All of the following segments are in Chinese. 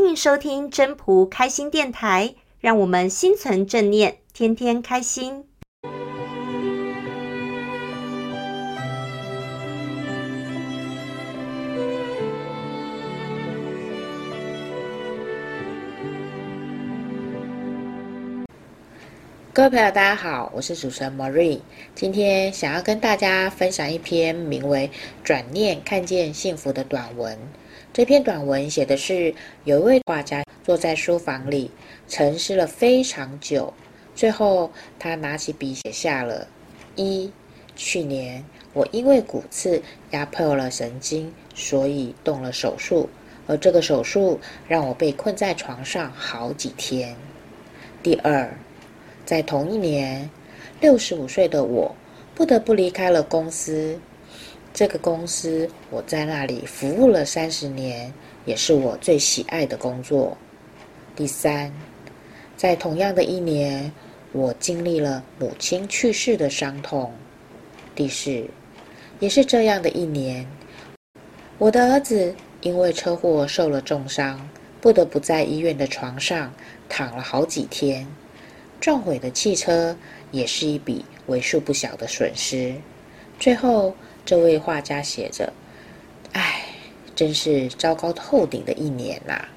欢迎收听真朴开心电台，让我们心存正念，天天开心。各位朋友，大家好，我是主持人 Marie。今天想要跟大家分享一篇名为《转念看见幸福》的短文。这篇短文写的是有一位画家坐在书房里沉思了非常久，最后他拿起笔写下了：一，去年我因为骨刺压迫了神经，所以动了手术，而这个手术让我被困在床上好几天。第二。在同一年，六十五岁的我不得不离开了公司。这个公司，我在那里服务了三十年，也是我最喜爱的工作。第三，在同样的一年，我经历了母亲去世的伤痛。第四，也是这样的一年，我的儿子因为车祸受了重伤，不得不在医院的床上躺了好几天。撞毁的汽车也是一笔为数不小的损失。最后，这位画家写着：“唉，真是糟糕透顶的一年呐。”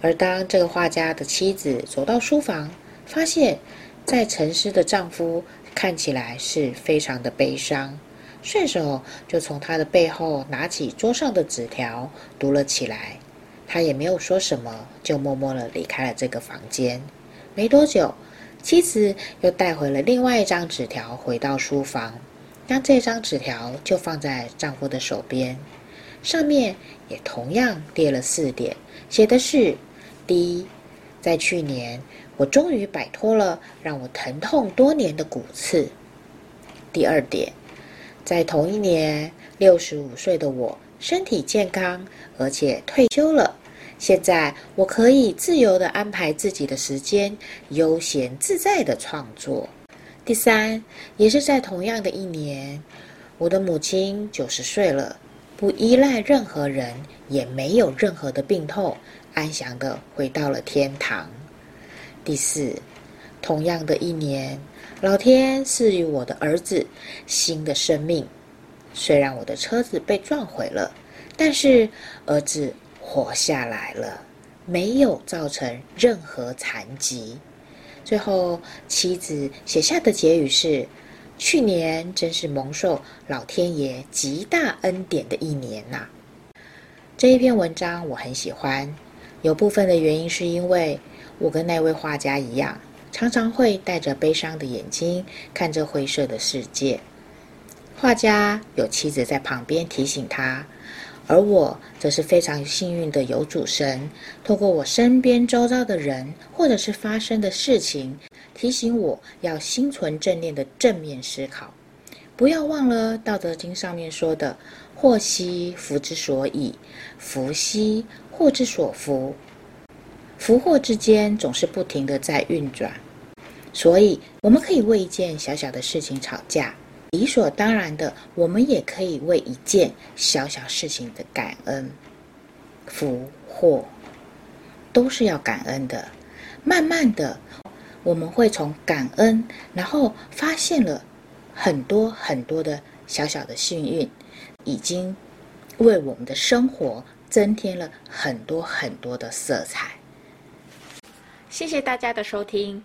而当这个画家的妻子走到书房，发现在沉思的丈夫看起来是非常的悲伤，顺手就从他的背后拿起桌上的纸条读了起来。他也没有说什么，就默默的离开了这个房间。没多久，妻子又带回了另外一张纸条，回到书房，将这张纸条就放在丈夫的手边，上面也同样列了四点，写的是：第一，在去年，我终于摆脱了让我疼痛多年的骨刺；第二点，在同一年，六十五岁的我身体健康，而且退休了。现在我可以自由地安排自己的时间，悠闲自在地创作。第三，也是在同样的一年，我的母亲九十岁了，不依赖任何人，也没有任何的病痛，安详地回到了天堂。第四，同样的一年，老天赐予我的儿子新的生命，虽然我的车子被撞毁了，但是儿子。活下来了，没有造成任何残疾。最后，妻子写下的结语是：“去年真是蒙受老天爷极大恩典的一年呐。”这一篇文章我很喜欢，有部分的原因是因为我跟那位画家一样，常常会带着悲伤的眼睛看着灰色的世界。画家有妻子在旁边提醒他。而我则是非常幸运的，有主神透过我身边周遭的人，或者是发生的事情，提醒我要心存正念的正面思考，不要忘了《道德经》上面说的“祸兮福之所倚，福兮祸之所伏”，福祸之间总是不停地在运转，所以我们可以为一件小小的事情吵架。理所当然的，我们也可以为一件小小事情的感恩，福祸都是要感恩的。慢慢的，我们会从感恩，然后发现了很多很多的小小的幸运，已经为我们的生活增添了很多很多的色彩。谢谢大家的收听。